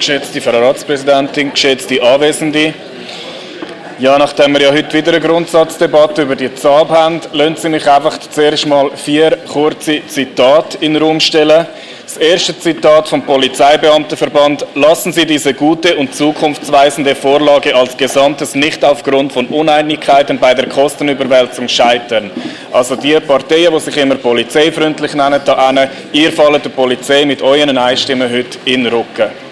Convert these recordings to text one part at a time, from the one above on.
geschätzte Frau Ratspräsidentin, geschätzte Anwesende. Ja, nachdem wir ja heute wieder eine Grundsatzdebatte über die ZAB haben, lassen Sie mich einfach zuerst mal vier kurze Zitate in den Raum stellen. Das erste Zitat vom Polizeibeamtenverband. Lassen Sie diese gute und zukunftsweisende Vorlage als Gesamtes nicht aufgrund von Uneinigkeiten bei der Kostenüberwälzung scheitern. Also die Parteien, die sich immer polizeifreundlich nennen, da ihr fallen der Polizei mit euren Einstimmen heute in den Rücken.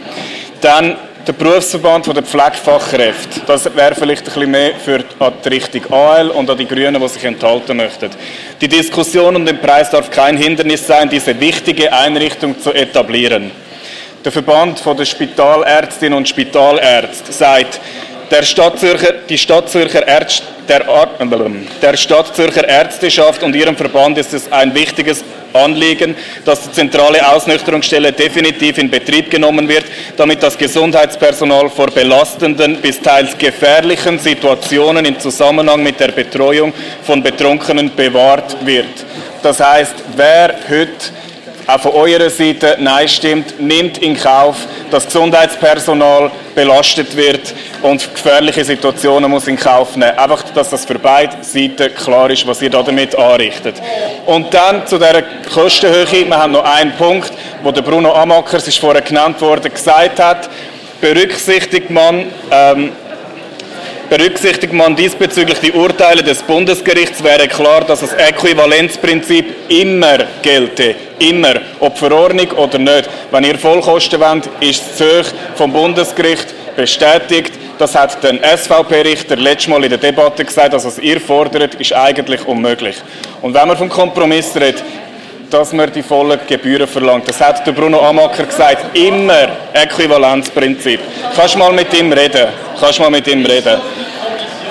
Dann der Berufsverband der Pflegefachkräfte. Das wäre vielleicht ein bisschen mehr für die Richtung AL und an die Grünen, die sich enthalten möchten. Die Diskussion um den Preis darf kein Hindernis sein, diese wichtige Einrichtung zu etablieren. Der Verband der Spitalärztinnen und Spitalärzte sagt, der Stadtzürcher, die Stadtzürcher Ärzte, der, der Stadtzürcher Ärzteschaft und ihrem Verband ist es ein wichtiges Anliegen, dass die zentrale Ausnüchterungsstelle definitiv in Betrieb genommen wird, damit das Gesundheitspersonal vor belastenden bis teils gefährlichen Situationen im Zusammenhang mit der Betreuung von Betrunkenen bewahrt wird. Das heißt, wer heute auch von eurer Seite Nein stimmt, nimmt in Kauf, dass Gesundheitspersonal belastet wird und gefährliche Situationen muss in Kauf nehmen. Einfach, dass das für beide Seiten klar ist, was ihr damit anrichtet. Und dann zu der Kostenhöhe. Wir haben noch einen Punkt, wo der Bruno Amacker, es ist vorher genannt worden, gesagt hat, berücksichtigt man ähm, Berücksichtigt man diesbezüglich die Urteile des Bundesgerichts, wäre klar, dass das Äquivalenzprinzip immer gelte. Immer. Ob Verordnung oder nicht. Wenn ihr Vollkosten wollt, ist es Zürich vom Bundesgericht bestätigt. Das hat der SVP-Richter letztes Mal in der Debatte gesagt, dass was ihr fordert, ist eigentlich unmöglich. Und wenn man vom Kompromiss redet, dass man die vollen Gebühren verlangt. Das hat der Bruno Amacker gesagt. Immer Äquivalenzprinzip. Kannst mal mit ihm reden. Kannst mal mit ihm reden.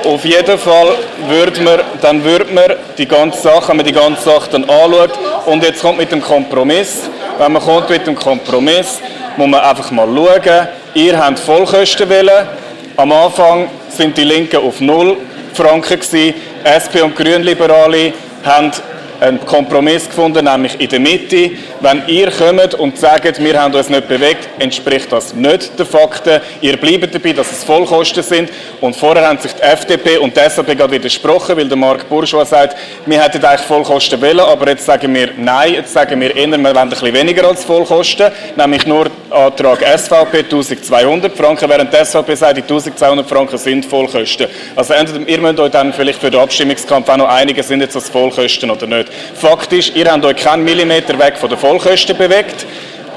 Auf jeden Fall würde man, dann würde man die ganze Sache, wenn man die ganze Sache dann anschaut, und jetzt kommt mit dem Kompromiss, wenn man kommt mit dem Kompromiss, muss man einfach mal schauen, ihr habt Vollkosten wählen, am Anfang sind die Linken auf 0 Franken gewesen, SP und Grünliberale haben einen Kompromiss gefunden, nämlich in der Mitte. Wenn ihr kommt und sagt, wir haben uns nicht bewegt, entspricht das nicht den Fakten. Ihr bleibt dabei, dass es Vollkosten sind. Und vorher haben sich die FDP und die SAP gerade widersprochen, weil der Marc Bourgeois sagt, wir hätten eigentlich Vollkosten wollen, aber jetzt sagen wir nein, jetzt sagen wir eher, wir wollen ein weniger als Vollkosten, nämlich nur Antrag SVP 1200 Franken, während die SVP sagt, die 1200 Franken sind Vollkosten. Also ihr müsst euch dann vielleicht für den Abstimmungskampf auch noch einigen, sind jetzt das Vollkosten oder nicht. Fakt ist, ihr habt euch keinen Millimeter weg von den Vollkosten bewegt,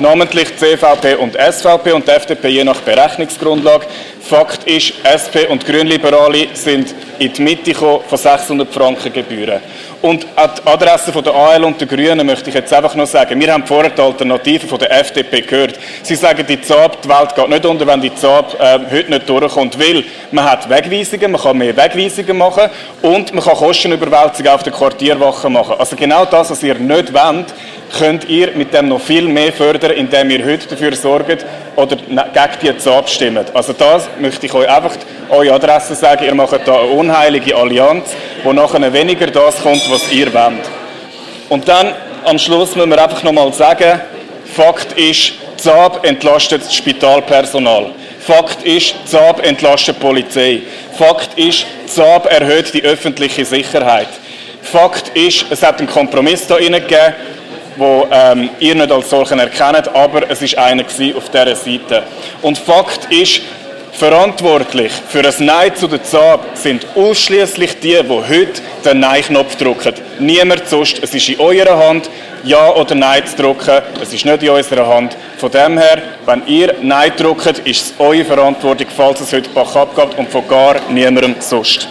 namentlich CVP und SVP und die FDP je nach Berechnungsgrundlage. Fakt ist, SP und Grünliberale sind in die Mitte von 600 Franken Gebühren. Und an die Adresse der AL und der Grünen möchte ich jetzt einfach noch sagen, wir haben vorher die Alternative von der FDP gehört. Sie sagen, die ZAB, die Welt geht nicht unter, wenn die ZAB äh, heute nicht durchkommt, weil man hat Wegweisungen, man kann mehr Wegweisungen machen und man kann Kostenüberwälzungen auf der Quartierwache machen. Also genau das, was ihr nicht wollt, könnt ihr mit dem noch viel mehr fördern, indem ihr heute dafür sorgt oder gegen die ZAB stimmt. Also das möchte ich euch einfach eure Adresse sagen, ihr macht da eine unheilige Allianz, wo nachher weniger das kommt, was ihr wollt. Und dann am Schluss müssen wir einfach nochmal sagen, Fakt ist, ZAB entlastet das Spitalpersonal. Fakt ist, ZAB entlastet die Polizei. Fakt ist, ZAB erhöht die öffentliche Sicherheit. Fakt ist, es hat einen Kompromiss da gegeben, wo ähm, ihr nicht als solchen erkennt, aber es ist einer auf dieser Seite. Und Fakt ist, Verantwortlich für ein Nein zu der ZAB sind ausschließlich die, die heute den Nein-Knopf drücken. Niemand sonst. Es ist in eurer Hand, Ja oder Nein zu drücken. Es ist nicht in unserer Hand. Von dem her, wenn ihr Nein drückt, ist es eure Verantwortung, falls es heute Bach abgeht und von gar niemandem sonst.